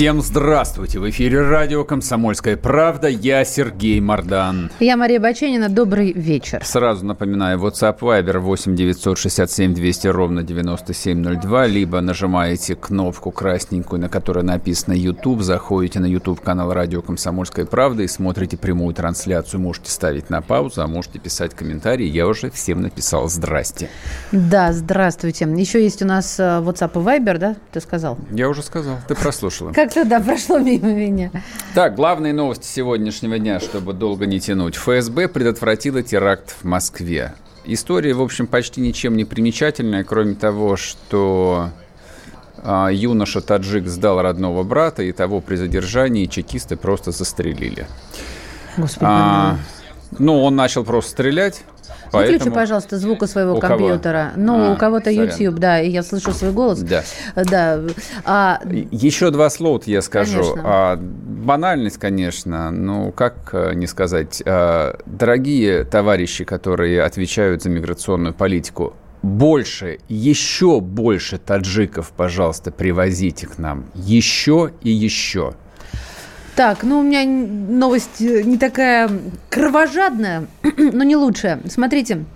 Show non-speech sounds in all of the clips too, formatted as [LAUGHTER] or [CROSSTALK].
Всем здравствуйте! В эфире радио «Комсомольская правда». Я Сергей Мордан. Я Мария Баченина. Добрый вечер. Сразу напоминаю, WhatsApp Viber 8 967 200 ровно 9702, либо нажимаете кнопку красненькую, на которой написано YouTube, заходите на YouTube-канал радио «Комсомольская правда» и смотрите прямую трансляцию. Можете ставить на паузу, а можете писать комментарии. Я уже всем написал «Здрасте». Да, здравствуйте. Еще есть у нас э, WhatsApp и Viber, да? Ты сказал? Я уже сказал. Ты прослушала. Как как-то, да, прошло мимо меня. Так, главные новости сегодняшнего дня, чтобы долго не тянуть. ФСБ предотвратила теракт в Москве. История, в общем, почти ничем не примечательная, кроме того, что а, юноша таджик сдал родного брата, и того при задержании чекисты просто застрелили. Господи, а, ну, он начал просто стрелять, Поэтому... Выключи, пожалуйста, звук у своего у компьютера. Кого? Ну, а, у кого-то YouTube, да, и я слышу свой голос. Да. да. А... Еще два слова я скажу. Конечно. А, банальность, конечно, ну, как э, не сказать. А, дорогие товарищи, которые отвечают за миграционную политику, больше, еще больше таджиков, пожалуйста, привозите к нам. Еще и еще. Так, ну у меня новость э, не такая кровожадная, [CLEARS THROAT] но не лучшая. Смотрите,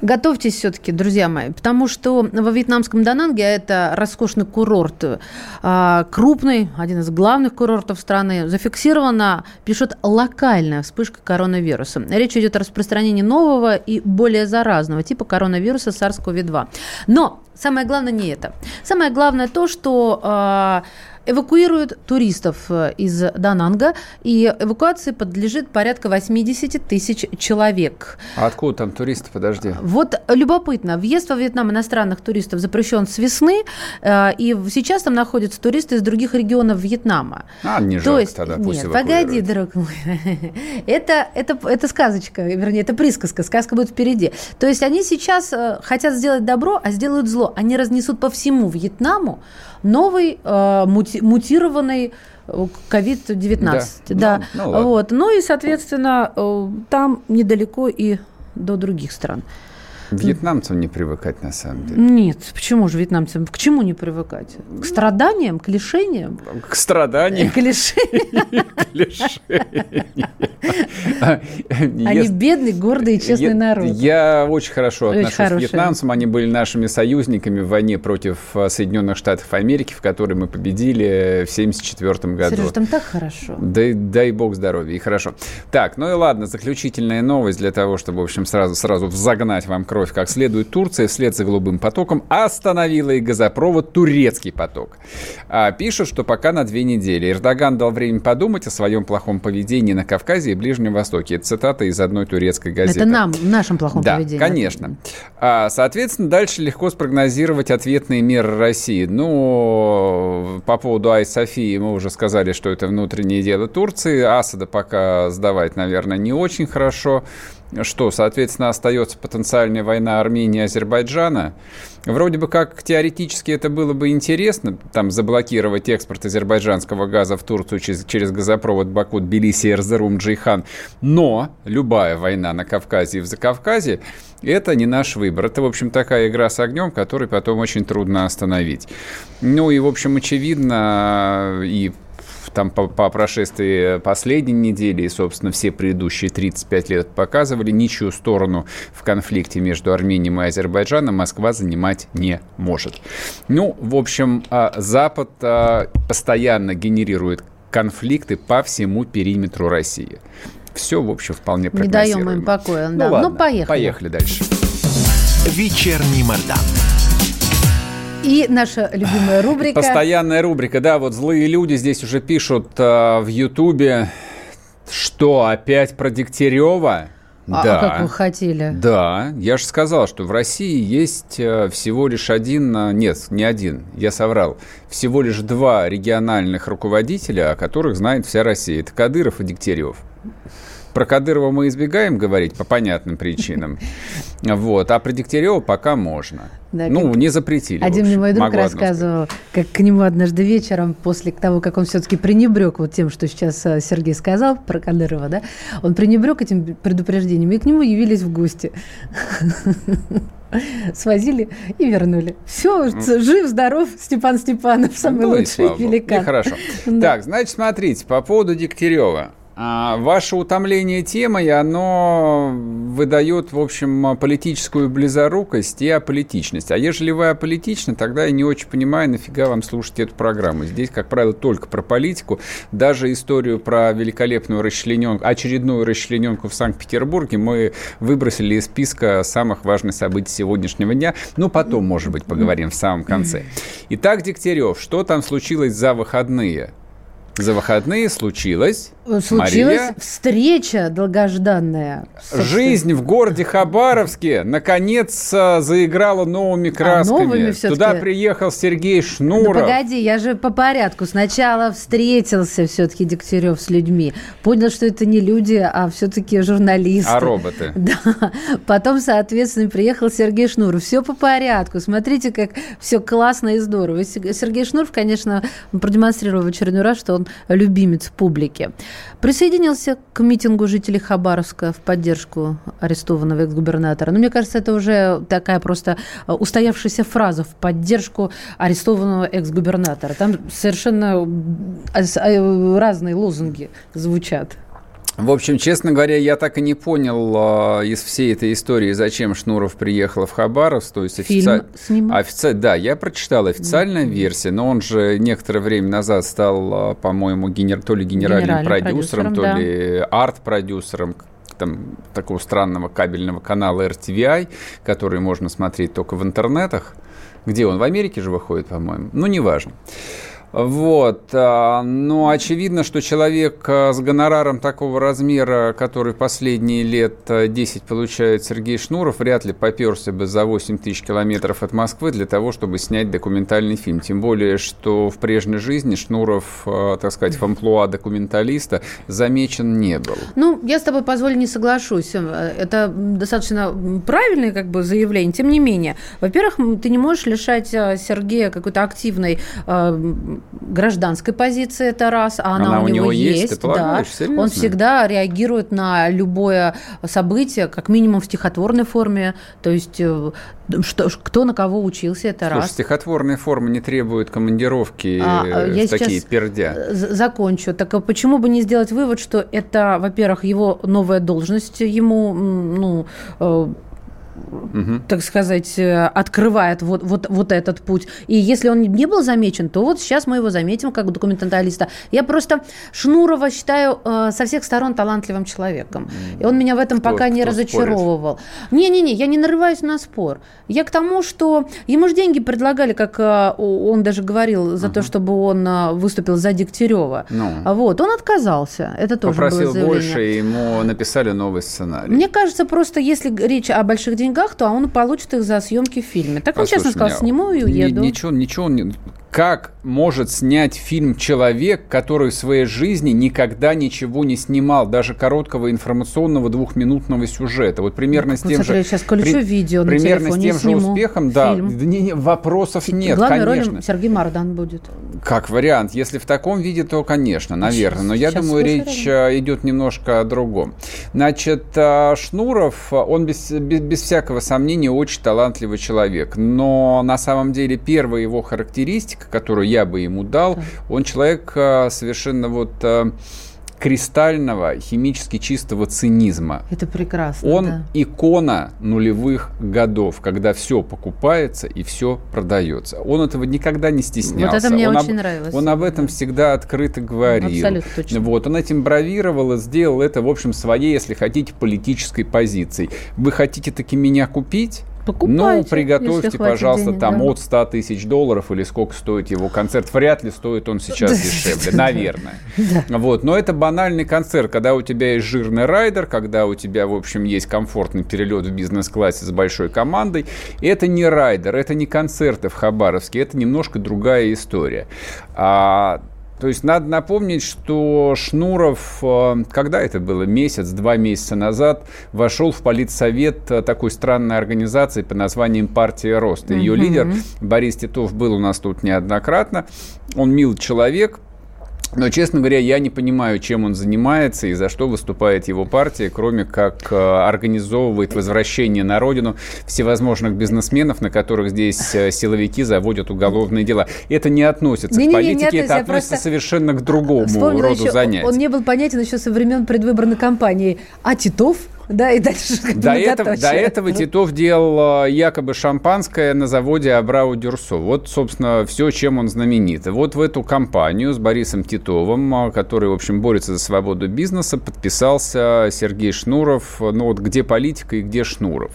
Готовьтесь все-таки, друзья мои, потому что во вьетнамском Дананге, а это роскошный курорт, а, крупный, один из главных курортов страны, зафиксирована, пишет, локальная вспышка коронавируса. Речь идет о распространении нового и более заразного типа коронавируса SARS-CoV-2. Но самое главное не это. Самое главное то, что а, эвакуируют туристов э, из Дананга, и эвакуации подлежит порядка 80 тысяч человек. А откуда там туристы, подожди? Вот любопытно, въезд во Вьетнам иностранных туристов запрещен с весны, э, и сейчас там находятся туристы из других регионов Вьетнама. А, не То есть, тогда, пусть Нет, погоди, друг мой. [LAUGHS] это, это, это сказочка, вернее, это присказка, сказка будет впереди. То есть они сейчас э, хотят сделать добро, а сделают зло. Они разнесут по всему Вьетнаму новый э, мути, мутированный COVID-19. Да, да. Ну, ну, вот. ну и, соответственно, э, там недалеко и до других стран. Вьетнамцам не привыкать, на самом деле. Нет, почему же вьетнамцам? К чему не привыкать? К страданиям, к лишениям? К страданиям. К лишениям. [LAUGHS] Они бедный, гордый и честный народ. Я очень хорошо отношусь к вьетнамцам. Они были нашими союзниками в войне против э, Соединенных Штатов Америки, в которой мы победили в 1974 году. Сереж, там так хорошо. Дай, дай бог здоровья, и хорошо. Так, ну и ладно, заключительная новость для того, чтобы, в общем, сразу, сразу загнать вам кровь кровь как следует, Турция вслед за голубым потоком остановила и газопровод «Турецкий поток». А, пишут, что пока на две недели. Эрдоган дал время подумать о своем плохом поведении на Кавказе и Ближнем Востоке. Это цитата из одной турецкой газеты. Это нам, нашем плохом да, поведении. конечно. А, соответственно, дальше легко спрогнозировать ответные меры России. Ну, по поводу Ай-Софии мы уже сказали, что это внутреннее дело Турции. Асада пока сдавать, наверное, не очень хорошо что, соответственно, остается потенциальная война Армении и Азербайджана. Вроде бы как теоретически это было бы интересно, там заблокировать экспорт азербайджанского газа в Турцию через, через газопровод Баку, Тбилиси, Эрзерум, Джейхан. Но любая война на Кавказе и в Закавказье – это не наш выбор. Это, в общем, такая игра с огнем, которую потом очень трудно остановить. Ну и, в общем, очевидно, и там по, по прошествии последней недели и, собственно, все предыдущие 35 лет показывали, ничью сторону в конфликте между Арменией и Азербайджаном Москва занимать не может. Ну, в общем, а, Запад а, постоянно генерирует конфликты по всему периметру России. Все, в общем, вполне Не даем им покоя, ну, да. Ну, ладно, ну поехали. Поехали дальше. Вечерний Мордан. И наша любимая рубрика. Постоянная рубрика, да, вот злые люди здесь уже пишут э, в Ютубе, что опять про Дегтярева? А, Да. а как вы хотели? Да, я же сказал, что в России есть э, всего лишь один, э, нет, не один, я соврал, всего лишь два региональных руководителя, о которых знает вся Россия. Это Кадыров и Дегтярев. Про Кадырова мы избегаем говорить по понятным причинам. [LAUGHS] Вот. А про Дегтярева пока можно. Да, ну, не запретили. Один мне мой друг Могу рассказывал, как к нему однажды вечером, после того, как он все-таки пренебрег вот тем, что сейчас э, Сергей сказал про Кадырова, да, он пренебрег этим предупреждением, и к нему явились в гости. [LAUGHS] Свозили и вернули. Все, жив, здоров, Степан Степанов, самый Ну лучший великан. И хорошо. [LAUGHS] Да. Так, значит, смотрите, по поводу Дегтярева. А, Ваше утомление темой, оно выдает, в общем, политическую близорукость и аполитичность. А ежели вы аполитичны, тогда я не очень понимаю, нафига вам слушать эту программу. Здесь, как правило, только про политику. Даже историю про великолепную расчлененку, очередную расчлененку в Санкт-Петербурге мы выбросили из списка самых важных событий сегодняшнего дня. Ну, потом, может быть, поговорим в самом конце. Итак, Дегтярев, что там случилось за выходные? За выходные случилось, Случилась Мария, встреча долгожданная. жизнь в городе Хабаровске наконец а, заиграла новыми красками. новыми всё-таки? Туда приехал Сергей Шнуров. погоди, я же по порядку. Сначала встретился все-таки Дегтярев с людьми. Понял, что это не люди, а все-таки журналисты. А роботы? [LAUGHS] Да. Потом, соответственно, приехал Сергей Шнуров. Все по порядку. Смотрите, как все классно и здорово. Сергей Шнуров, конечно, продемонстрировал в очередной раз, что он любимец публики. Присоединился к митингу жителей Хабаровска в поддержку арестованного экс-губернатора. Но мне кажется, это уже такая просто э, устоявшаяся фраза в поддержку арестованного экс-губернатора. Там совершенно э, э, разные лозунги звучат. В общем, честно говоря, я так и не понял а, из всей этой истории, зачем Шнуров приехал в Хабаровск. То есть Фильм офици- снимал? Офици- Да, я прочитал официальная версия, но он же некоторое время назад стал, а, по-моему, генер... то ли генеральным, Генеральным продюсером, продюсером, то ли арт-продюсером там, такого странного кабельного канала RTVI, который можно смотреть только в интернетах. Где он? В Америке же выходит, по-моему. Ну, неважно. Вот. а, Но очевидно, что человек а, с гонораром такого размера, который последние лет а, 10 получает Сергей Шнуров, вряд ли поперся бы за 8 тысяч километров от Москвы для того, чтобы снять документальный фильм. Тем более, что в прежней жизни Шнуров, а, так сказать, в амплуа документалиста замечен не был. Ну, я с тобой, позволь, не соглашусь. Э, Это достаточно правильное как бы заявление. Тем не менее, во-первых, ты не можешь лишать э, Сергея какой-то активной э, гражданской позиции, это раз, а она, Она у, у него есть, ты да. Серьезно? Он всегда реагирует на любое событие, как минимум в стихотворной форме. То есть, э, что, кто на кого учился, это Слушай, раз. стихотворная форма не требует командировки А, э, я в такие сейчас, пердя. э, з- закончу. Так а почему бы не сделать вывод, что это, во-первых, его новая должность ему, ну, Мгм. так сказать, э, открывает вот, вот, вот этот путь. И если он не был замечен, то вот сейчас мы его заметим как документалиста. Я просто Шнурова считаю э, со всех сторон талантливым человеком. И он меня в этом Кто- пока не разочаровывал. Не-не-не, я не нарываюсь на спор. Я к тому, что ему же деньги предлагали, как э, он даже говорил, за то, чтобы он э, выступил за Дегтярева. Ну. Вот, он отказался. Это тоже было Попросил заявление. больше, и ему написали новый сценарий. Мне кажется, просто если речь о больших деньгах, то он получит их за съемки в фильме. Так он Послушай честно сказал, меня, сниму и уеду. Ничего, ничего не... Как может снять фильм человек, который в своей жизни никогда ничего не снимал, даже короткого информационного двухминутного сюжета? Вот примерно с Вот тем же... сейчас включу при- видео на Примерно с и тем же успехом, да. фильм. Да не- не, вопросов нет, Главной конечно. роли Сергей Мардан будет. Как вариант. Если в таком виде, то, конечно, наверное. Но я сейчас думаю, слушай, речь а, идет немножко о другом. Значит, а, Шнуров, он без, без, без всякого сомнения очень талантливый человек. Но на самом деле первая его характеристика, которую я бы ему дал, он человек а, совершенно вот а, кристального, химически чистого цинизма. Это прекрасно. Он да. икона нулевых годов, когда все покупается и все продается. Он этого никогда не стеснялся. Вот это мне он очень об, нравилось. Он об этом всегда открыто говорил. Абсолютно точно. Вот, он этим бравировал и сделал это, в общем, своей, если хотите, политической позицией. Вы хотите таки меня купить? Покупайте, ну, приготовьте, пожалуйста, денег, там да. от 100 тысяч долларов или сколько стоит его концерт. Вряд ли стоит он сейчас дешевле, [LAUGHS] наверное. Вот, но это банальный концерт, когда у тебя есть жирный райдер, когда у тебя, в общем, есть комфортный перелет в бизнес-классе с большой командой. Это не райдер, это не концерты в Хабаровске, это немножко другая история. А то есть надо напомнить, что Шнуров, э, когда это было, месяц, два месяца назад, вошел в политсовет э, такой странной организации под названием «Партия роста». Ее угу. лидер Борис Титов был у нас тут неоднократно. Он мил человек, но, честно говоря, я не понимаю, чем он занимается и за что выступает его партия, кроме как э, организовывает возвращение на родину всевозможных бизнесменов, на которых здесь э, силовики заводят уголовные дела. Это не относится не, к политике, не, не это относится совершенно к другому роду еще, занятий. Он не был понятен еще со времен предвыборной кампании. А Титов да, и дальше [LAUGHS] до этого, до этого Титов делал э, якобы шампанское на заводе Абрау Дюрсо. Вот, собственно, все, чем он знаменит. И вот в эту компанию с Борисом Титовым, э, который, в общем, борется за свободу бизнеса, подписался Сергей Шнуров. Ну вот где политика и где Шнуров.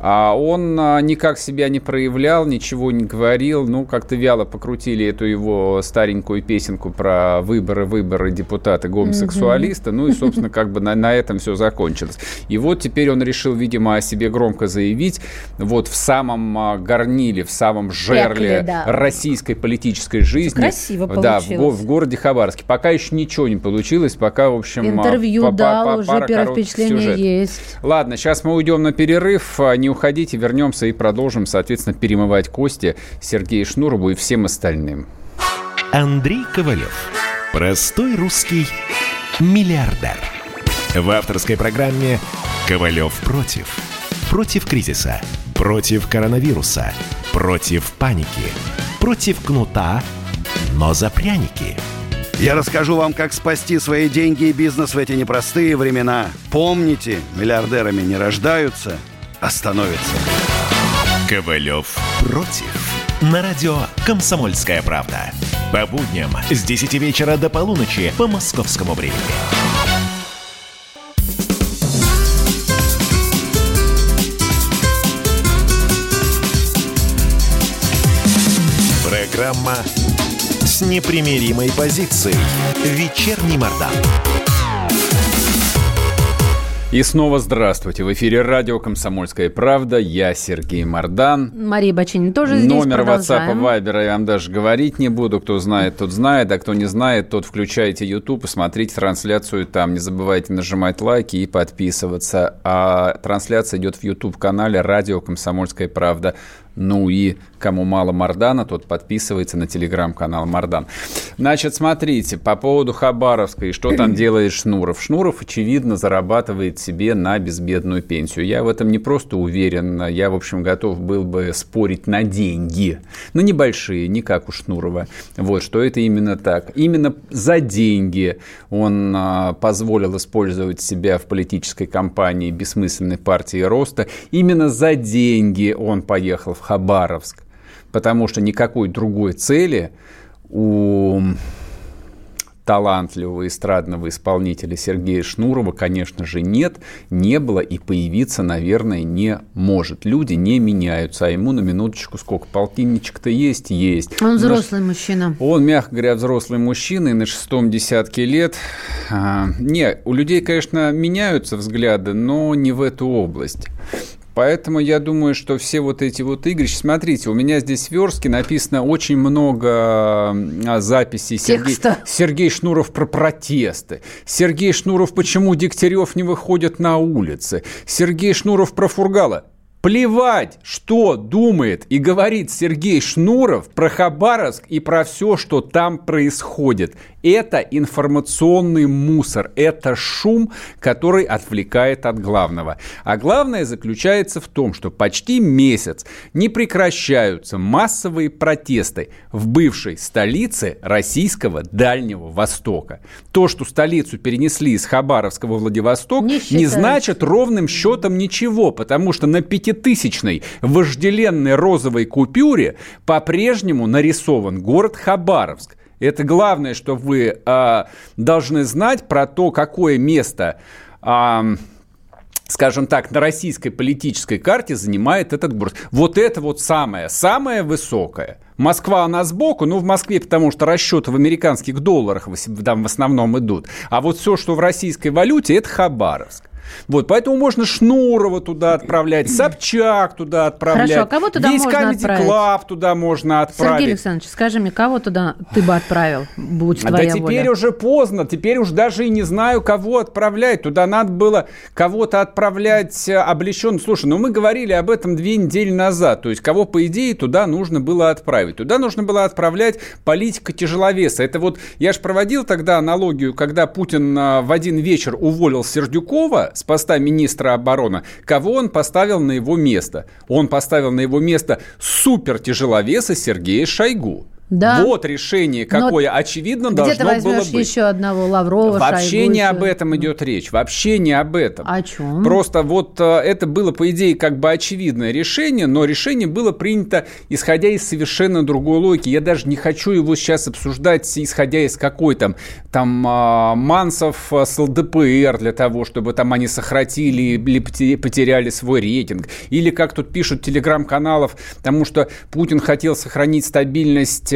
А он а, никак себя не проявлял, ничего не говорил. Ну, как-то вяло покрутили эту его старенькую песенку про выборы, выборы депутата гомосексуалиста. Ну и, собственно, как бы на, на этом все закончилось. И вот теперь он решил, видимо, о себе громко заявить. Вот в самом а, горниле, в самом жерле Пекле, да. российской политической жизни. Красиво да, получилось. в, в городе Хабаровске. Пока еще ничего не получилось, пока, в общем... Интервью по, дал, по, уже первое впечатление сюжет. есть. Ладно, сейчас мы уйдем на перерыв. Не уходите, вернемся и продолжим, соответственно, перемывать кости Сергею Шнурову и всем остальным. Андрей Ковалев. Простой русский миллиардер. В авторской программе «Ковалев против». Против кризиса, против коронавируса, против паники, против кнута, но за пряники – я расскажу вам, как спасти свои деньги и бизнес в эти непростые времена. Помните, миллиардерами не рождаются, становятся. Ковалев против. На радио «Комсомольская правда». По будням с 10 вечера до полуночи по московскому времени. Программа с непримиримой позицией. Вечерний Мордан. И снова здравствуйте. В эфире радио «Комсомольская правда». Я Сергей Мордан. Мария Бачинин тоже здесь. Номер WhatsApp Viber я вам даже говорить не буду. Кто знает, тот знает. А кто не знает, тот включайте YouTube и смотрите трансляцию там. Не забывайте нажимать лайки и подписываться. А трансляция идет в YouTube-канале «Радио Комсомольская правда». Ну и кому мало Мардана, тот подписывается на телеграм-канал Мардан. Значит, смотрите, по поводу Хабаровска и что там [CLEARS THROAT] делает Шнуров. Шнуров, очевидно, зарабатывает себе на безбедную пенсию. Я в этом не просто уверен, я, в общем, готов был бы спорить на деньги. Но небольшие, не как у Шнурова. Вот, что это именно так. Именно за деньги он а, позволил использовать себя в политической кампании бессмысленной партии роста. Именно за деньги он поехал в Хабаровск, потому что никакой другой цели у талантливого эстрадного исполнителя Сергея Шнурова, конечно же, нет, не было и появиться, наверное, не может. Люди не меняются, а ему на минуточку сколько? Полтинничек-то есть? Есть. Он взрослый на... мужчина. Он, мягко говоря, взрослый мужчина и на шестом десятке лет. А, не, у людей, конечно, меняются взгляды, но не в эту область. Поэтому я думаю, что все вот эти вот игры... Смотрите, у меня здесь в верстке написано очень много а, записей. Сергей, Сергей Шнуров про протесты. Сергей Шнуров, почему Дегтярев не выходит на улицы. Сергей Шнуров про Фургала. Плевать, что думает и говорит Сергей Шнуров про Хабаровск и про все, что там происходит. Это информационный мусор, это шум, который отвлекает от главного. А главное заключается в том, что почти месяц не прекращаются массовые протесты в бывшей столице российского Дальнего Востока. То, что столицу перенесли из Хабаровска во Владивосток, не, не значит ровным счетом ничего, потому что на пятитысячной вожделенной розовой купюре по-прежнему нарисован город Хабаровск. Это главное, что вы э, должны знать про то, какое место э, скажем так, на российской политической карте занимает этот город. Вот это вот самое, самое высокое. Москва, она сбоку, ну, в Москве, потому что расчеты в американских долларах там в основном идут. А вот все, что в российской валюте, это Хабаровск. Вот, поэтому можно Шнурова туда отправлять, Собчак туда отправлять. Хорошо, а кого туда Весь можно отправить? Клаб туда можно отправить. Сергей Александрович, скажи мне, кого туда ты бы отправил, будь твоя Да теперь воля? уже поздно, теперь уж даже и не знаю, кого отправлять. Туда надо было кого-то отправлять э, облечен. Слушай, ну мы говорили об этом две недели назад. То есть кого, по идее, туда нужно было отправить? Туда нужно было отправлять политика тяжеловеса. Это вот, я же проводил тогда аналогию, когда Путин э, в один вечер уволил Сердюкова с поста министра обороны, кого он поставил на его место? Он поставил на его место супер тяжеловеса Сергея Шойгу. Да. Вот решение какое, Но очевидно, должно было быть. Где ты еще одного Лаврова, Вообще Шойгу, не об этом идет речь. Вообще не об этом. О чем? Просто вот э, это было, по идее, как бы очевидное решение, но решение было принято, исходя из совершенно другой логики. Я даже не хочу его сейчас обсуждать, исходя из какой там, там а, Мансов с ЛДПР для того, чтобы там они сократили или потеряли свой рейтинг. Или, как тут пишут телеграм-каналов, потому что Путин хотел сохранить стабильность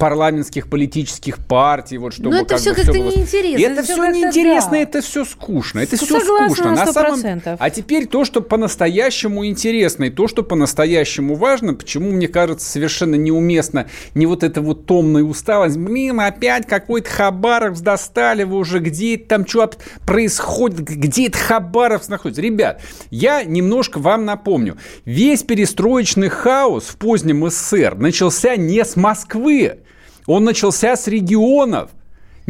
парламентских политических партий, вот чтобы Но это как все как-то неинтересно. Это, это все неинтересно, да. это все скучно, это все скучно. На, на самом... А теперь то, что по-настоящему интересно, и то, что по-настоящему важно, почему, мне кажется, совершенно неуместно не вот эта вот томная усталость, блин, опять какой-то Хабаровск достали вы уже, где это там что происходит, где это Хабаровск находится. Ребят, я немножко вам напомню, весь перестроечный хаос в позднем СССР начался не с Москвы, он начался с регионов.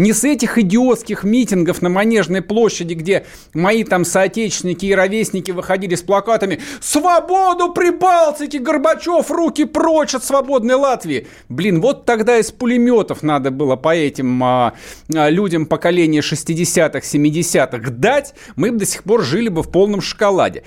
Не с этих идиотских митингов на Манежной площади, где мои там соотечественники и ровесники выходили с плакатами «Свободу Прибалтике! Горбачев, руки прочь от свободной Латвии!» Блин, вот тогда из пулеметов надо было по этим а, а, людям поколения 60-х, 70-х дать, мы бы до сих пор жили бы в полном шоколаде.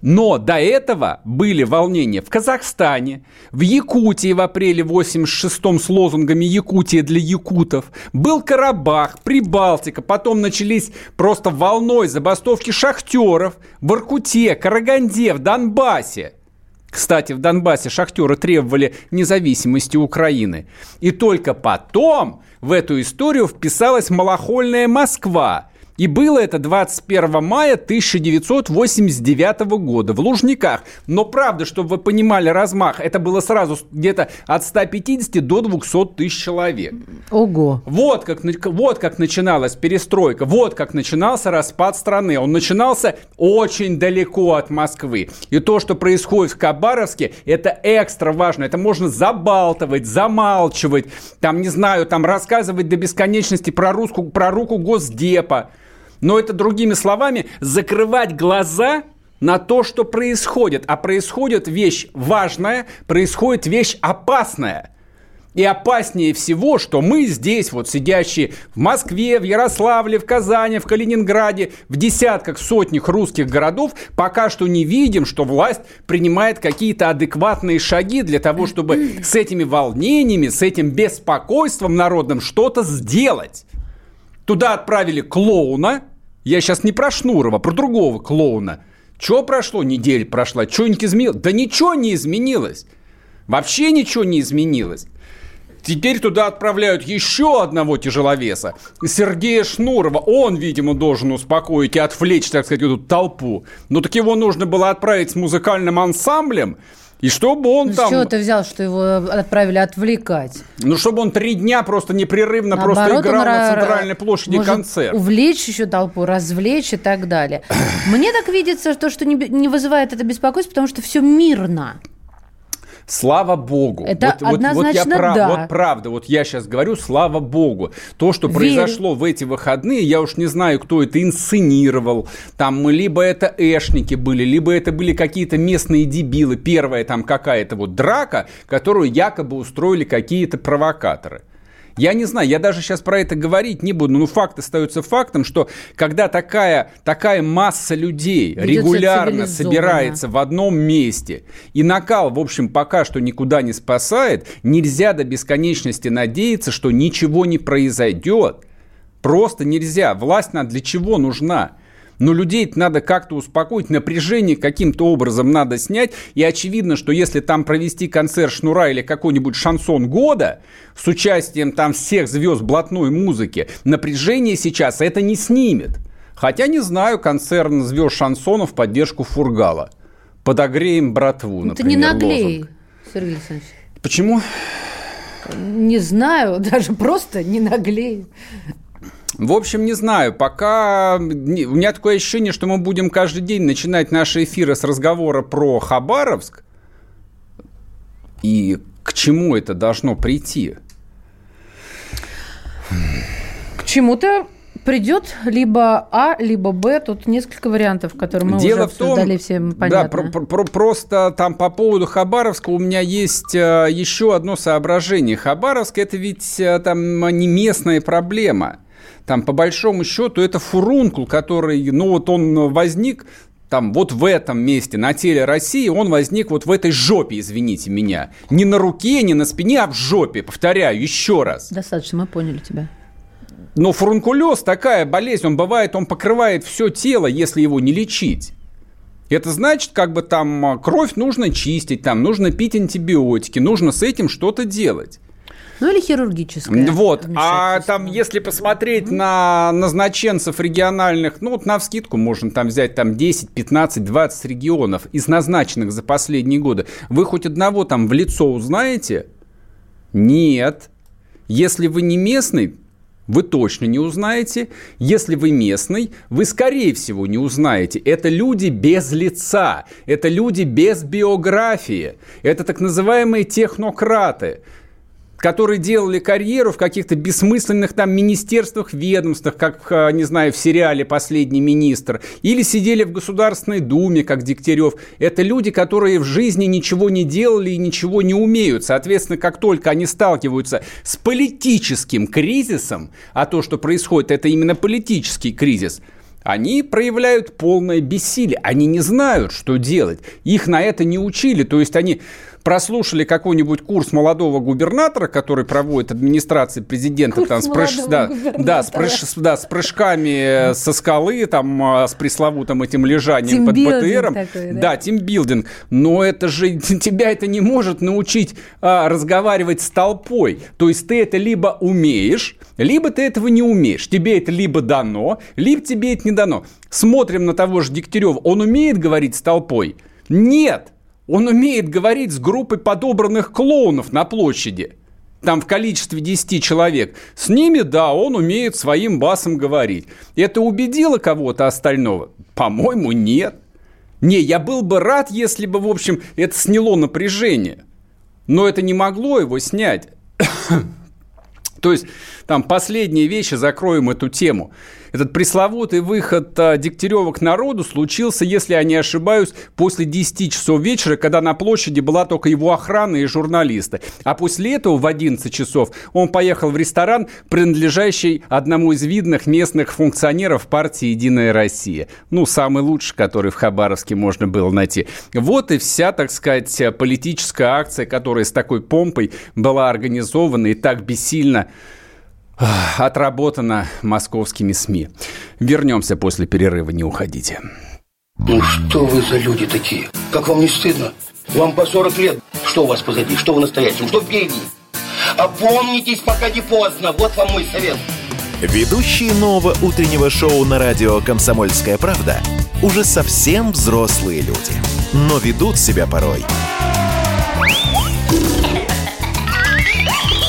Но до этого были волнения в Казахстане, в Якутии в апреле 86-м с лозунгами «Якутия для якутов», был корабль Карабах, Прибалтика, потом начались просто волной забастовки шахтеров в Иркуте, Караганде, в Донбассе. Кстати, в Донбассе шахтеры требовали независимости Украины. И только потом в эту историю вписалась малохольная Москва – и было это 21 мая 1989 года в Лужниках. Но правда, чтобы вы понимали размах, это было сразу где-то от 150 до 200 тысяч человек. Ого. Вот как, вот как начиналась перестройка, вот как начинался распад страны. Он начинался очень далеко от Москвы. И то, что происходит в Хабаровске, это экстра важно. Это можно забалтывать, замалчивать, там, не знаю, там рассказывать до бесконечности про, русскую, про руку Госдепа. Но это, другими словами, закрывать глаза на то, что происходит. А происходит вещь важная, происходит вещь опасная. И опаснее всего, что мы здесь, вот сидящие в Москве, в Ярославле, в Казани, в Калининграде, в десятках, сотнях русских городов, пока что не видим, что власть принимает какие-то адекватные шаги для того, чтобы с этими волнениями, с этим беспокойством народным что-то сделать. Туда отправили клоуна. Я сейчас не про Шнурова, про другого клоуна. Что прошло? Неделя прошла. Что-нибудь изменилось? Да ничего не изменилось. Вообще ничего не изменилось. Теперь туда отправляют еще одного тяжеловеса, Сергея Шнурова. Он, видимо, должен успокоить и отвлечь, так сказать, эту толпу. Но так его нужно было отправить с музыкальным ансамблем, и чтобы он ну, там... С чего ты взял, что его отправили отвлекать? Ну, чтобы он три дня просто непрерывно Наоборот, просто играл на центральной площади может концерт. увлечь еще толпу, развлечь и так далее. Мне так видится, что, что не, не вызывает это беспокойство, потому что все мирно. Слава богу. Это вот, однозначно вот, вот я прав, да. Вот правда, вот я сейчас говорю, слава богу. То, что Верю. произошло в эти выходные, я уж не знаю, кто это инсценировал. Там либо это эшники были, либо это были какие-то местные дебилы. Первая там какая-то вот драка, которую якобы устроили какие-то провокаторы. Я не знаю, я даже сейчас про это говорить не буду, но факт остается фактом, что когда такая, такая масса людей Ведется регулярно собирается в одном месте, и накал, в общем, пока что никуда не спасает, нельзя до бесконечности надеяться, что ничего не произойдет. Просто нельзя. Власть она для чего нужна? Но людей надо как-то успокоить, напряжение каким-то образом надо снять. И очевидно, что если там провести концерт Шнура или какой-нибудь шансон года с участием там всех звезд блатной музыки, напряжение сейчас это не снимет. Хотя не знаю, концерн звезд шансона в поддержку Фургала. Подогреем братву, Ну, Ты например, не наглей, лозунг. Сергей Александрович. Почему? Не знаю, [LAUGHS] даже просто не наглей. В общем, не знаю, пока... У меня такое ощущение, что мы будем каждый день начинать наши эфиры с разговора про Хабаровск. И к чему это должно прийти? К чему-то придет либо А, либо Б. Тут несколько вариантов, которые мы Дело уже в том, обсуждали, всем да, понятно. про- про- про- просто там по поводу Хабаровска у меня есть э, еще одно соображение. Хабаровск это ведь э, там не местная проблема. Там по большому счету это фурункул, который, ну вот он возник там вот в этом месте, на теле России, он возник вот в этой жопе, извините меня. Не на руке, не на спине, а в жопе. Повторяю еще раз. Достаточно, мы поняли тебя. Но фурункулез такая болезнь, он бывает, он покрывает все тело, если его не лечить. Это значит, как бы там а, кровь нужно чистить, там нужно пить антибиотики, нужно с этим что-то делать. Ну или хирургическое. Вот. А там, если посмотреть на назначенцев региональных, ну вот на вскидку можно там взять там 10, 15, 20 регионов из назначенных за последние годы. Вы хоть одного там в лицо узнаете? Нет. Если вы не местный, вы точно не узнаете. Если вы местный, вы, скорее всего, не узнаете. Это люди без лица, это люди без биографии, это так называемые технократы которые делали карьеру в каких-то бессмысленных там министерствах, ведомствах, как, э, не знаю, в сериале «Последний министр», или сидели в Государственной Думе, как Дегтярев. Это люди, которые в жизни ничего не делали и ничего не умеют. Соответственно, как только они сталкиваются с политическим кризисом, а то, что происходит, это именно политический кризис – они проявляют полное бессилие. Они не знают, что делать. Их на это не учили. То есть они прослушали какой-нибудь курс молодого губернатора, который проводит администрация президента Курс там, с, прыж- да, да, с прыж- да, с прыжками э, со скалы, там, а, с пресловутым этим лежанием под БТРом. такой, да? да, тимбилдинг. Но это же [LAUGHS] тебя это не может научить а, разговаривать с толпой. То есть ты это либо умеешь, либо ты этого не умеешь. Тебе это либо дано, либо тебе это не дано. Смотрим на того же Дегтярева. Он умеет говорить с толпой? Нет. Он умеет говорить с группой подобранных клоунов на площади. Там в количестве 10 человек. С ними, да, он умеет своим басом говорить. Это убедило кого-то остального? По-моему, нет. Не, я был бы рад, если бы, в общем, это сняло напряжение. Но это не могло его снять. [COUGHS] То есть, там, последние вещи, закроем эту тему. Этот пресловутый выход а, Дегтярева к народу случился, если я не ошибаюсь, после 10 часов вечера, когда на площади была только его охрана и журналисты. А после этого в 11 часов он поехал в ресторан, принадлежащий одному из видных местных функционеров партии «Единая Россия». Ну, самый лучший, который в Хабаровске можно было найти. Вот и вся, так сказать, политическая акция, которая с такой помпой была организована и так бессильно ах, отработана московскими СМИ. Вернемся после перерыва, не уходите. Ну что вы за люди такие? Как вам не стыдно? Вам по 40 лет. Что у вас позади? Что вы настоящем? Что впереди? Опомнитесь, пока не поздно. Вот вам мой совет. Ведущие нового утреннего шоу на радио «Комсомольская правда» уже совсем взрослые люди. Но ведут себя порой.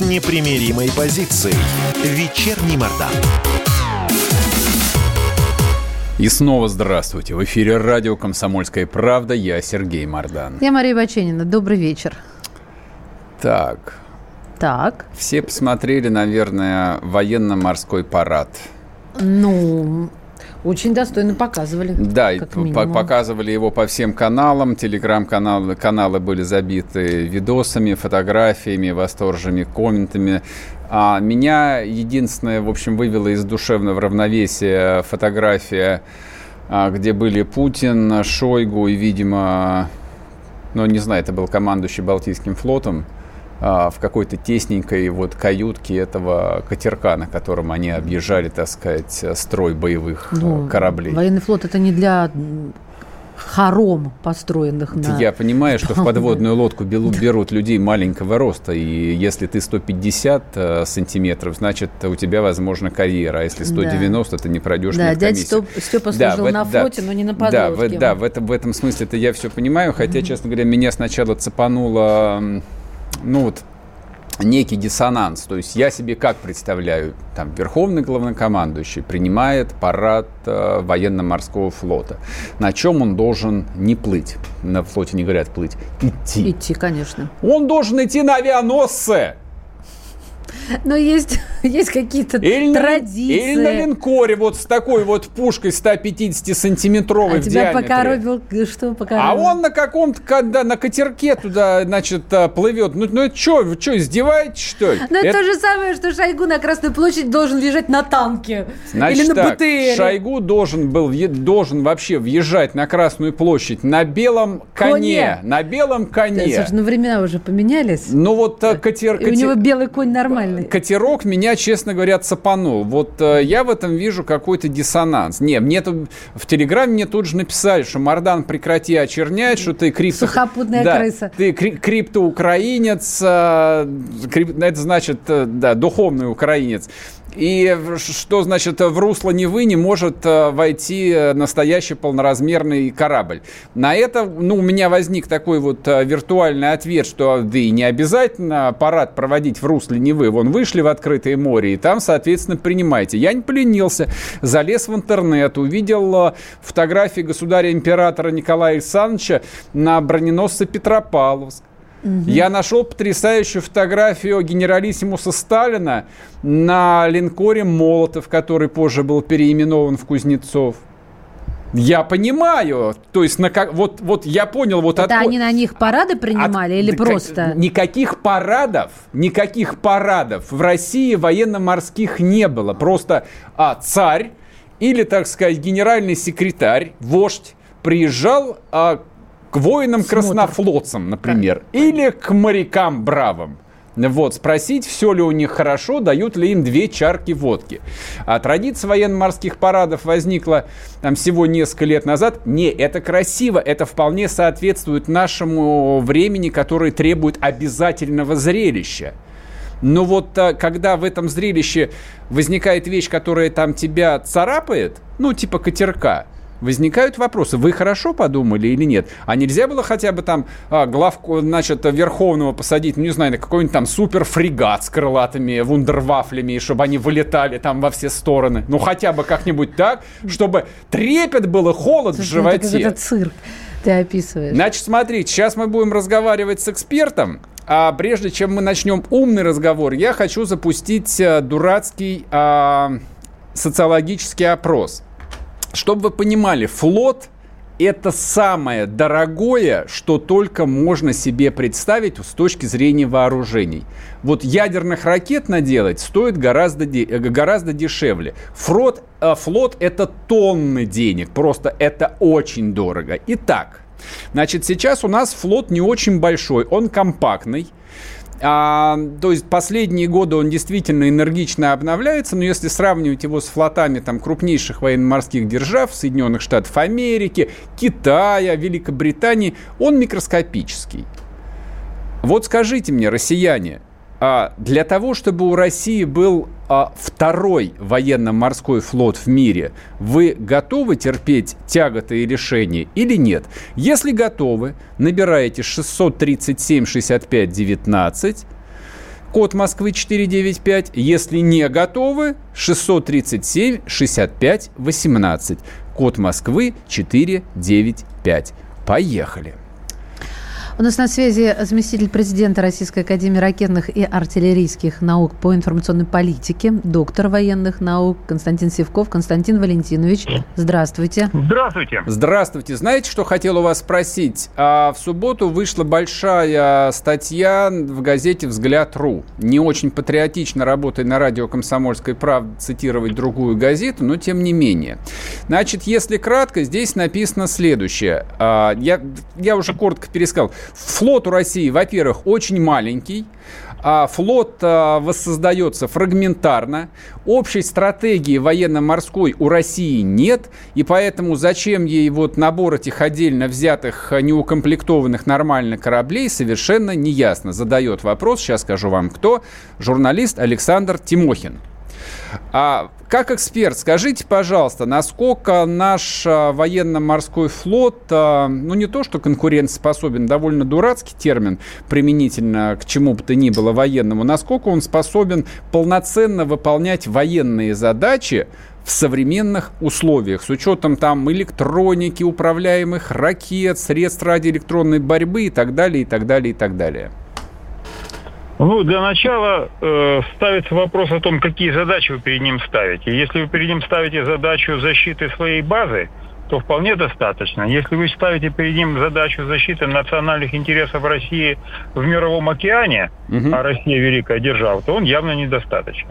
с непримиримой позицией. Вечерний Мордан. И снова здравствуйте. В эфире радио «Комсомольская правда». Я Сергей Мордан. Я Мария Баченина. Добрый вечер. Так, Так, все посмотрели, наверное, военно-морской парад. ну, Очень достойно показывали. Да, показывали его по всем каналам. Телеграм-каналы каналы были забиты видосами, фотографиями, восторженными комментами. А меня единственное, в общем, вывело из душевного равновесия фотография, а, где были Путин, Шойгу и, видимо, ну, не знаю, это был командующий Балтийским флотом, в какой-то тесненькой вот каютке этого катерка, на котором они объезжали, так сказать, строй боевых ну, кораблей. Военный флот это не для хором построенных на... Я понимаю, что в подводную лодку берут людей маленького роста, и если ты 150 э, сантиметров, значит, у тебя, возможно, карьера, а если 190, да. ты не пройдешь Да, дядя Степа служил да, на флоте, да, но не на подлодке. Да, в, да в, этом, в этом смысле это я все понимаю, хотя, честно говоря, меня сначала цепануло, ну вот, некий диссонанс. То есть я себе как представляю, там Верховный главнокомандующий принимает парад э, военно-морского флота. На чем он должен не плыть? На флоте не говорят плыть. Идти. Идти, конечно. Он должен идти на авианосце. Но есть, [LAUGHS] есть какие-то или традиции. или на линкоре вот с такой вот пушкой 150-сантиметровой а в тебя диаметре. покоробил, что покоробил? А он на каком-то, когда на катерке туда, значит, э, плывет. Ну, ну это что, вы что, издеваетесь, что ли? Ну, это, это то же самое, что Шойгу на Красной площади должен лежать на танке. Значит, или на так, БТР. Шойгу должен был, должен вообще въезжать на Красную площадь на белом коне. коне. На белом коне. Да, слушай, ну времена уже поменялись. Ну вот э, катер... И катер... у него белый конь нормальный катерок меня, честно говоря, цапанул. Вот э, я в этом вижу какой-то диссонанс. Не, мне тут в Телеграме мне тут же написали, что Мардан, прекрати очернять, что ты крипто... Сухопутная да, крыса. Ты кри- криптоукраинец, э, крип... это значит, э, да, духовный украинец. И что значит в русло Невы не может э, войти э, настоящий полноразмерный корабль? На это ну, у меня возник такой вот э, виртуальный ответ, что да и не обязательно парад проводить в русле Невы. Вон вышли в открытое море, и там, соответственно, принимайте. Я не поленился, залез в интернет, увидел фотографии государя-императора Николая Александровича на броненосце Петропавловск. Угу. Я нашел потрясающую фотографию генералиссимуса Сталина на линкоре «Молотов», который позже был переименован в «Кузнецов». Я понимаю, то есть на как вот вот я понял вот это откуда... они на них парады принимали от... или просто никаких парадов никаких парадов в России военно-морских не было просто а царь или так сказать генеральный секретарь вождь приезжал а, к воинам-краснофлотцам, например, так. или к морякам бравым. Вот, спросить, все ли у них хорошо, дают ли им две чарки водки. А традиция военно-морских парадов возникла там всего несколько лет назад. Не, это красиво, это вполне соответствует нашему времени, которое требует обязательного зрелища. Но вот а, когда в этом зрелище возникает вещь, которая там тебя царапает, ну, типа катерка, возникают вопросы. Вы хорошо подумали или нет? А нельзя было хотя бы там а, главку, значит, Верховного посадить, ну, не знаю, на какой-нибудь там суперфрегат с крылатыми вундервафлями, чтобы они вылетали там во все стороны. Ну, хотя бы как-нибудь так, чтобы трепет был и холод Слушай, в животе. Это цирк ты описываешь. Значит, смотрите, сейчас мы будем разговаривать с экспертом, а прежде чем мы начнем умный разговор, я хочу запустить э, дурацкий а, социологический опрос. Чтобы вы понимали, флот это самое дорогое, что только можно себе представить с точки зрения вооружений. Вот ядерных ракет наделать стоит гораздо, гораздо дешевле. Флот, э, флот это тонны денег, просто это очень дорого. Итак, значит, сейчас у нас флот не очень большой, он компактный. А, то есть последние годы он действительно энергично обновляется, но если сравнивать его с флотами там, крупнейших военно-морских держав, Соединенных Штатов Америки, Китая, Великобритании, он микроскопический. Вот скажите мне, россияне, для того, чтобы у России был а, второй военно-морской флот в мире, вы готовы терпеть тяготы и лишения или нет? Если готовы, набираете 637 65 19, код Москвы 495. Если не готовы, 637 65 18, код Москвы 495. Поехали. У нас на связи заместитель президента Российской Академии ракетных и артиллерийских наук по информационной политике, доктор военных наук Константин Севков. Константин Валентинович, здравствуйте. Здравствуйте. Здравствуйте. Знаете, что хотел у вас спросить? А в субботу вышла большая статья в газете «Взгляд.ру». Не очень патриотично работая на радио «Комсомольской правды» цитировать другую газету, но тем не менее. Значит, если кратко, здесь написано следующее. А, я, я уже коротко пересказал. Флот у России, во-первых, очень маленький. А флот а, воссоздается фрагментарно. Общей стратегии военно-морской у России нет. И поэтому зачем ей вот набор этих отдельно взятых неукомплектованных нормальных кораблей, совершенно неясно. Задает вопрос, сейчас скажу вам кто, журналист Александр Тимохин. А как эксперт, скажите, пожалуйста, насколько наш а, военно-морской флот, а, ну не то что конкурентоспособен, довольно дурацкий термин применительно к чему бы то ни было военному, насколько он способен полноценно выполнять военные задачи в современных условиях, с учетом там электроники, управляемых ракет, средств радиоэлектронной борьбы и так далее, и так далее, и так далее. Ну, для начала э, ставится вопрос о том, какие задачи вы перед ним ставите. Если вы перед ним ставите задачу защиты своей базы, то вполне достаточно. Если вы ставите перед ним задачу защиты национальных интересов России в мировом океане, угу. а Россия великая держава, то он явно недостаточен.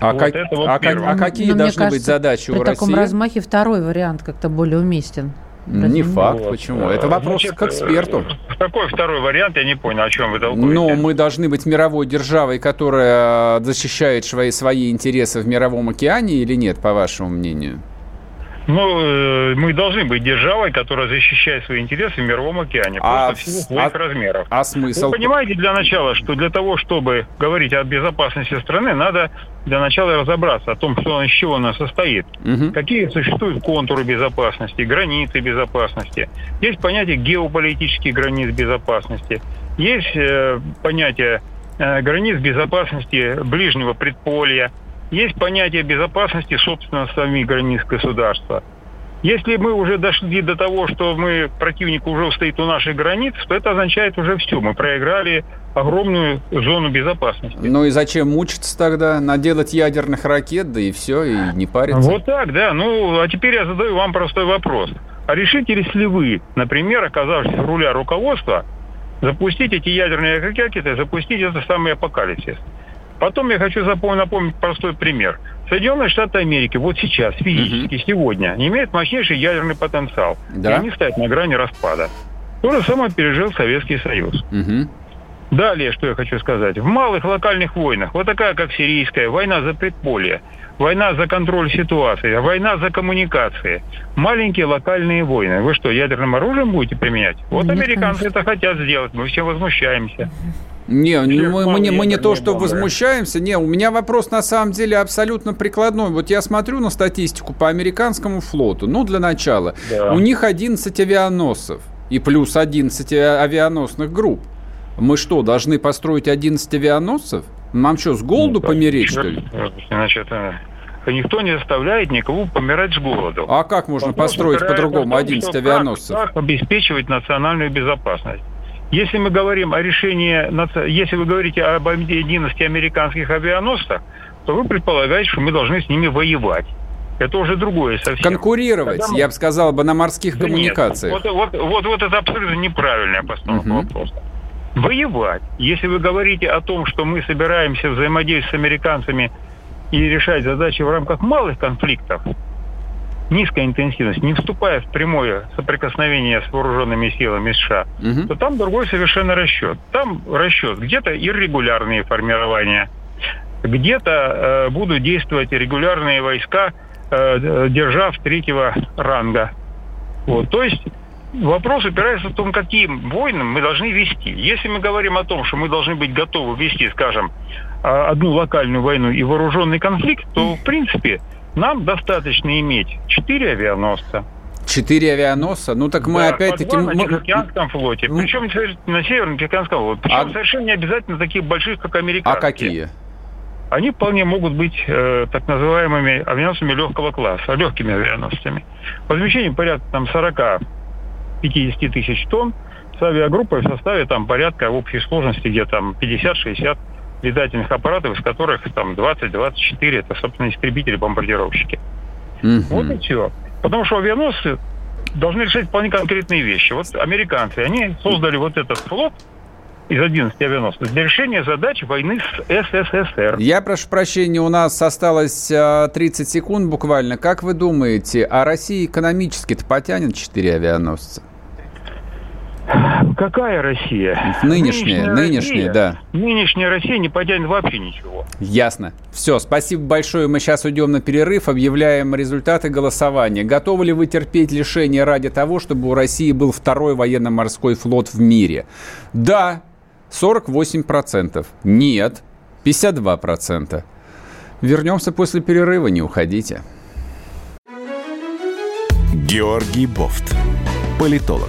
А, вот как, вот а, а какие Но, должны кажется, быть задачи у России? При таком размахе второй вариант как-то более уместен. Не факт, вот. почему? Это вопрос Значит, к эксперту. Какой второй вариант, я не понял, о чем вы толкуете. Ну, мы должны быть мировой державой, которая защищает свои, свои интересы в мировом океане или нет, по вашему мнению? Ну, э, мы должны быть державой, которая защищает свои интересы в мировом океане, а просто в силу своих а, размеров. А смысл? Вы понимаете, для начала, что для того, чтобы говорить о безопасности страны, надо для начала разобраться о том, что, из чего она состоит. Угу. Какие существуют контуры безопасности, границы безопасности. Есть понятие геополитических границ безопасности. Есть э, понятие э, границ безопасности ближнего предполья. Есть понятие безопасности, собственно, самих границ государства. Если мы уже дошли до того, что мы противник уже стоит у наших границ, то это означает уже все. Мы проиграли огромную зону безопасности. Ну и зачем мучиться тогда? Наделать ядерных ракет, да и все, и не париться. Вот так, да. Ну, а теперь я задаю вам простой вопрос. А решите ли вы, например, оказавшись в руля руководства, запустить эти ядерные ракеты, запустить этот самый апокалипсис? Потом я хочу напомнить простой пример. Соединенные Штаты Америки вот сейчас, физически, угу. сегодня, имеют мощнейший ядерный потенциал. Да? И они стоят на грани распада. То же самое пережил Советский Союз. Угу. Далее, что я хочу сказать. В малых локальных войнах, вот такая, как сирийская, война за предполье, война за контроль ситуации, война за коммуникации, маленькие локальные войны. Вы что, ядерным оружием будете применять? Вот Нет, американцы конечно. это хотят сделать, мы все возмущаемся. Не, мы, мы, не, мы не то, что возмущаемся. Не, у меня вопрос на самом деле абсолютно прикладной. Вот я смотрю на статистику по американскому флоту. Ну, для начала. Да. У них 11 авианосцев и плюс 11 авианосных групп. Мы что, должны построить 11 авианосцев? Нам что, с голоду ну, помереть, что ли? Значит, э, никто не заставляет никого помирать с голоду. А как можно Вопрос построить по-другому 11 авианосцев? Как, как обеспечивать национальную безопасность? Если мы говорим о решении, если вы говорите об 11 американских авианосцах, то вы предполагаете, что мы должны с ними воевать. Это уже другое совсем. Конкурировать, мы... я бы сказал бы, на морских да коммуникациях. Нет, вот, вот, вот, вот это абсолютно неправильная постановка uh-huh. вопроса. Воевать. Если вы говорите о том, что мы собираемся взаимодействовать с американцами и решать задачи в рамках малых конфликтов, низкая интенсивность, не вступая в прямое соприкосновение с вооруженными силами США, угу. то там другой совершенно расчет. Там расчет где-то иррегулярные формирования, где-то э, будут действовать регулярные войска, э, держав третьего ранга. Вот. То есть вопрос упирается в том, каким войнам мы должны вести. Если мы говорим о том, что мы должны быть готовы вести, скажем, а, одну локальную войну и вооруженный конфликт, то, в принципе, нам достаточно иметь четыре авианосца. Четыре авианосца? Ну так мы да, опять-таки... на Тихоокеанском флоте. Ну, Причем на Северном Тихоокеанском флоте. Причем а... совершенно не обязательно таких больших, как американские. А какие? Они вполне могут быть э, так называемыми авианосцами легкого класса, легкими авианосцами. Возмещение порядка там 40-50 тысяч тонн с авиагруппой в составе там порядка в общей сложности где-то там 50-60 летательных аппаратов, из которых там 20-24 это, собственно, истребители-бомбардировщики. Mm-hmm. Вот и все. Потому что авианосцы должны решать вполне конкретные вещи. Вот американцы, они создали вот этот флот, из 11 авианосцев для решения задач войны с СССР. Я прошу прощения, у нас осталось 30 а, секунд буквально. Как вы думаете, а Россия экономически-то потянет 4 авианосца? Какая Россия? Нынешняя, нынешняя, нынешняя, да. Нынешняя Россия не потянет вообще ничего. Ясно. Все, спасибо большое. Мы сейчас уйдем на перерыв, объявляем результаты голосования. Готовы ли вы терпеть лишение ради того, чтобы у России был второй военно-морской флот в мире? Да, 48%. Нет, 52%. Вернемся после перерыва, не уходите. Георгий Бофт. Политолог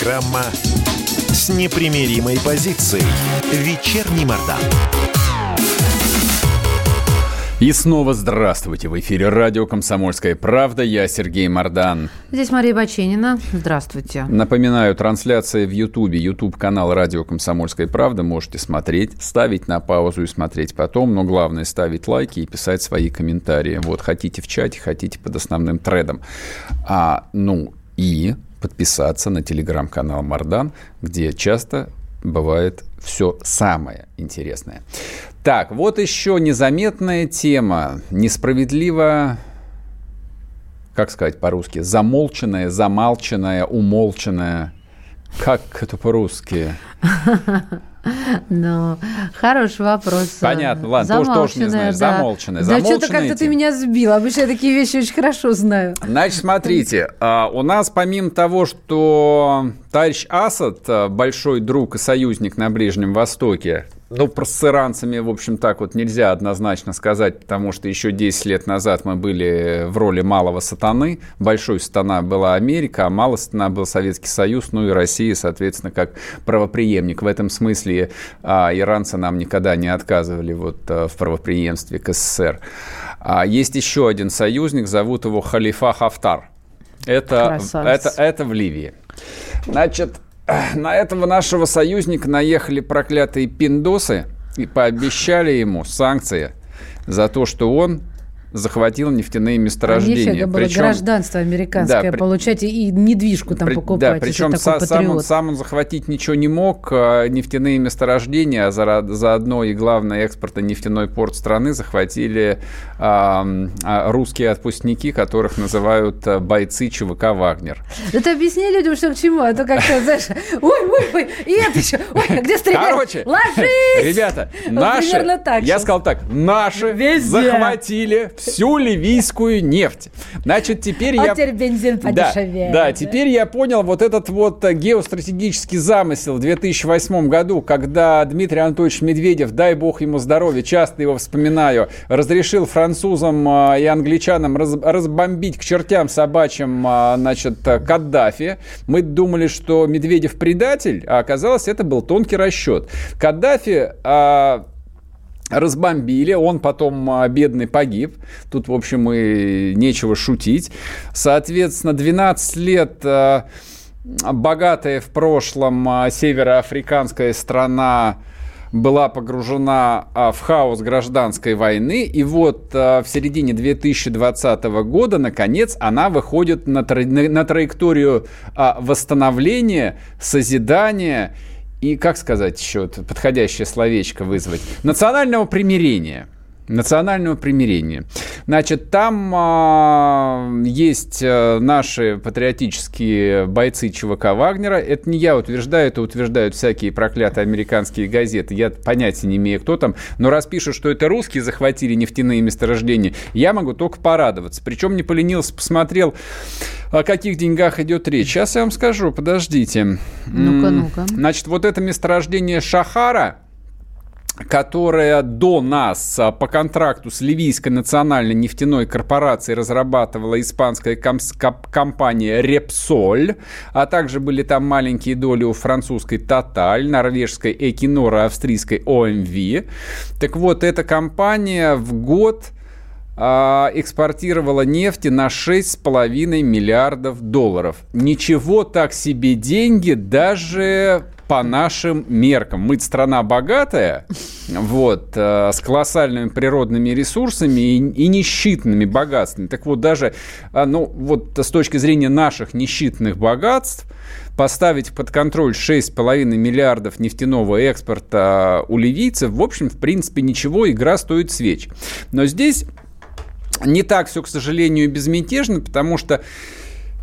Программа с непримиримой позицией. Вечерний Мордан. И снова здравствуйте. В эфире радио «Комсомольская правда». Я Сергей Мордан. Здесь Мария Баченина. Здравствуйте. Напоминаю, трансляция в Ютубе. Ютуб-канал «Радио «Комсомольская правда». Можете смотреть, ставить на паузу и смотреть потом. Но главное ставить лайки и писать свои комментарии. Вот, хотите в чате, хотите под основным тредом. А, ну и подписаться на телеграм-канал Мардан, где часто бывает все самое интересное. Так, вот еще незаметная тема. Несправедливо, как сказать по-русски, замолченная, замалченная, умолченная. Как это по-русски? [LAUGHS] Ну, хороший вопрос. Понятно, ладно, тоже, тоже не знаешь. Да. Замолчанное. Да что-то как-то ты меня сбил. Обычно я такие вещи очень хорошо знаю. Значит, смотрите, а, у нас помимо того, что товарищ Асад, а, большой друг и союзник на Ближнем Востоке, ну, про с иранцами, в общем, так вот нельзя однозначно сказать, потому что еще 10 лет назад мы были в роли малого сатаны. Большой сатана была Америка, а малый сатана был Советский Союз, ну и Россия, соответственно, как правоприемник. В этом смысле а, иранцы нам никогда не отказывали вот, а, в правоприемстве к СССР. А есть еще один союзник, зовут его Халифа Хафтар. Это, это, это в Ливии. Значит, на этого нашего союзника наехали проклятые пиндосы и пообещали ему санкции за то, что он захватил нефтяные месторождения. А нифига было причем, гражданство американское да, получать и недвижку там при, покупать. Да, причем са, сам, он, сам он захватить ничего не мог. А нефтяные месторождения, а за, заодно и главный экспорта нефтяной порт страны захватили а, русские отпускники, которых называют бойцы ЧВК «Вагнер». Это объясни людям, что к чему. А то как-то, знаешь, ой, ой, ой, и это еще, ой, а где стрелять? Короче, ложись! Ребята, наши, я сказал так, наши захватили всю ливийскую нефть. Значит, теперь а я... теперь бензин подешевеет. Да, да, теперь я понял вот этот вот э, геостратегический замысел в 2008 году, когда Дмитрий Анатольевич Медведев, дай бог ему здоровья, часто его вспоминаю, разрешил французам э, и англичанам раз, разбомбить к чертям собачьим, э, значит, Каддафи. Мы думали, что Медведев предатель, а оказалось, это был тонкий расчет. Каддафи разбомбили, он потом а, бедный погиб. Тут, в общем, и нечего шутить. Соответственно, 12 лет а, богатая в прошлом а, североафриканская страна была погружена в хаос гражданской войны, и вот в середине 2020 года, наконец, она выходит на, тра- на траекторию восстановления, созидания и, как сказать еще, подходящее словечко вызвать, национального примирения. Национального примирения. Значит, там а, есть а, наши патриотические бойцы ЧВК Вагнера. Это не я утверждаю, это утверждают всякие проклятые американские газеты. Я понятия не имею, кто там. Но раз пишут, что это русские захватили нефтяные месторождения, я могу только порадоваться. Причем не поленился, посмотрел, о каких деньгах идет речь. Сейчас я вам скажу, подождите. Ну-ка, ну-ка. Значит, вот это месторождение Шахара, которая до нас а, по контракту с Ливийской национальной нефтяной корпорацией разрабатывала испанская компания Repsol, а также были там маленькие доли у французской Total, норвежской Equinor, австрийской OMV. Так вот, эта компания в год а, экспортировала нефти на 6,5 миллиардов долларов. Ничего так себе деньги даже по нашим меркам. Мы страна богатая, вот, э, с колоссальными природными ресурсами и, и несчитными богатствами. Так вот, даже, э, ну, вот с точки зрения наших несчитных богатств, поставить под контроль 6,5 миллиардов нефтяного экспорта у ливийцев, в общем, в принципе, ничего, игра стоит свеч. Но здесь не так все, к сожалению, безмятежно, потому что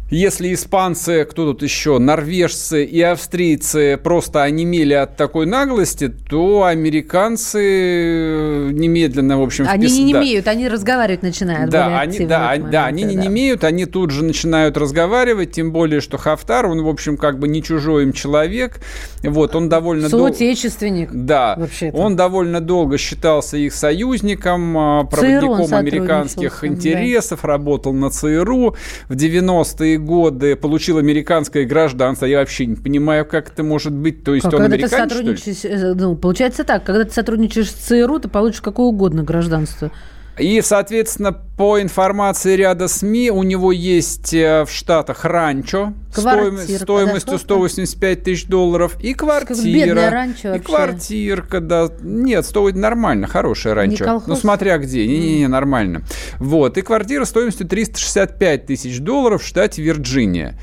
если испанцы, кто тут еще, норвежцы и австрийцы просто онемели от такой наглости, то американцы э, немедленно, в общем, впис... Они не имеют, да. они разговаривать начинают. Да, они, да, моменты, да, они да. не имеют, они тут же начинают разговаривать, тем более, что Хафтар, он, в общем, как бы не чужой им человек, вот, он довольно... Соотечественник. Дол... Да, вообще-то. он довольно долго считался их союзником, а, проводником американских интересов, да. работал на ЦРУ в 90-е годы, получил американское гражданство. Я вообще не понимаю, как это может быть. То есть как, он когда американец, ты сотрудничаешь, э, ну, получается так, когда ты сотрудничаешь с ЦРУ, ты получишь какое угодно гражданство. И, соответственно, по информации ряда СМИ, у него есть э, в Штатах ранчо стоимость, стоимостью 185 тысяч долларов и квартира. ранчо и квартирка, да. Нет, стоит нормально, хорошая ранчо. Ну, смотря где. Не-не-не, нормально. Вот. И квартира стоимостью 365 тысяч долларов в штате Вирджиния.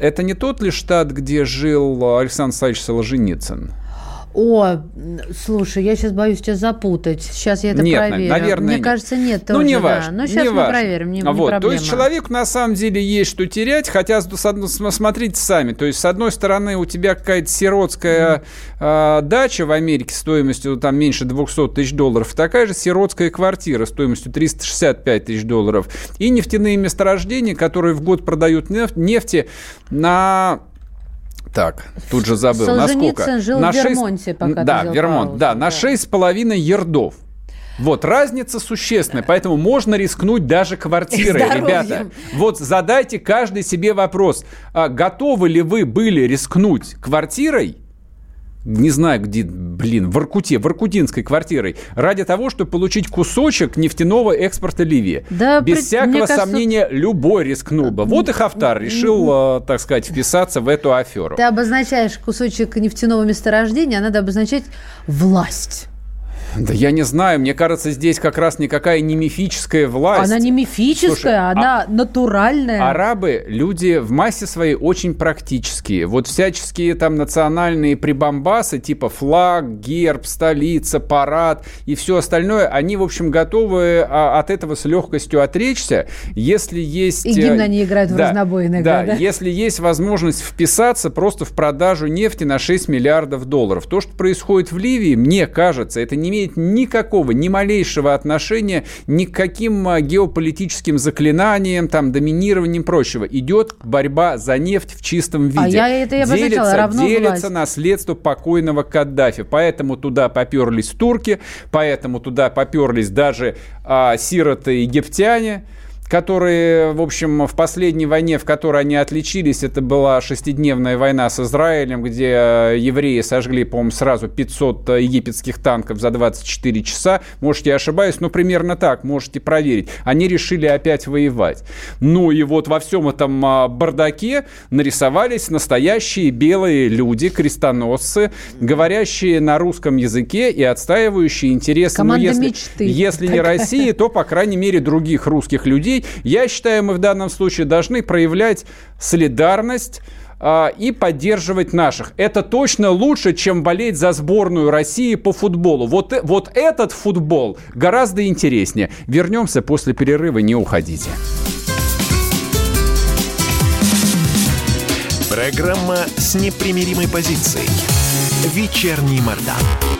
Это не тот ли штат, где жил Александр Александрович Солженицын? О, слушай, я сейчас боюсь тебя запутать. Сейчас я это нет, проверю. Наверное, Мне нет. кажется, нет тоже. Ну, не важно. Да. Но сейчас не мы важно. проверим, не, вот. не проблема. То есть человеку на самом деле есть что терять, хотя смотрите сами. То есть с одной стороны у тебя какая-то сиротская mm. э, дача в Америке стоимостью там меньше 200 тысяч долларов, такая же сиротская квартира стоимостью 365 тысяч долларов и нефтяные месторождения, которые в год продают нефть, нефти на так, тут же забыл. Солженицын жил на в Вермонте, 6... пока Да, Вермонт, да, на 6,5 ердов. Вот, разница существенная, поэтому можно рискнуть даже квартирой, ребята. Вот задайте каждый себе вопрос, а готовы ли вы были рискнуть квартирой, не знаю где, блин, в Иркуте, в иркутинской квартирой, ради того, чтобы получить кусочек нефтяного экспорта Ливии. Да, Без при... всякого кажется... сомнения, любой рискнул бы. Вот и Хафтар решил, э, так сказать, вписаться в эту аферу. Ты обозначаешь кусочек нефтяного месторождения, а надо обозначать власть. Да я не знаю, мне кажется, здесь как раз никакая не мифическая власть. Она не мифическая, Слушай, она а... натуральная. Арабы люди в массе своей очень практические. Вот всяческие там национальные прибамбасы, типа флаг, герб, столица, парад и все остальное, они, в общем, готовы а, от этого с легкостью отречься, если есть... И гимн они играют да, в разнобой иногда, да, да? если есть возможность вписаться просто в продажу нефти на 6 миллиардов долларов. То, что происходит в Ливии, мне кажется, это не имеет имеет никакого, ни малейшего отношения ни к каким а, геополитическим заклинаниям, там, доминированием и прочего. Идет борьба за нефть в чистом виде. А я это и делится, равно делится власть. наследство покойного Каддафи. Поэтому туда поперлись турки, поэтому туда поперлись даже а, сироты египтяне которые, в общем, в последней войне, в которой они отличились, это была шестидневная война с Израилем, где э, евреи сожгли, по-моему, сразу 500 э, египетских танков за 24 часа. Может, я ошибаюсь, но примерно так, можете проверить. Они решили опять воевать. Ну и вот во всем этом а, бардаке нарисовались настоящие белые люди, крестоносцы, говорящие на русском языке и отстаивающие интересы, ну, если, мечты. если не России, то, по крайней мере, других русских людей, Я считаю, мы в данном случае должны проявлять солидарность а, и поддерживать наших. Это точно лучше, чем болеть за сборную России по футболу. Вот, э, вот этот футбол гораздо интереснее. Вернемся после перерыва, не уходите. Программа с непримиримой позицией. Вечерний Мордан.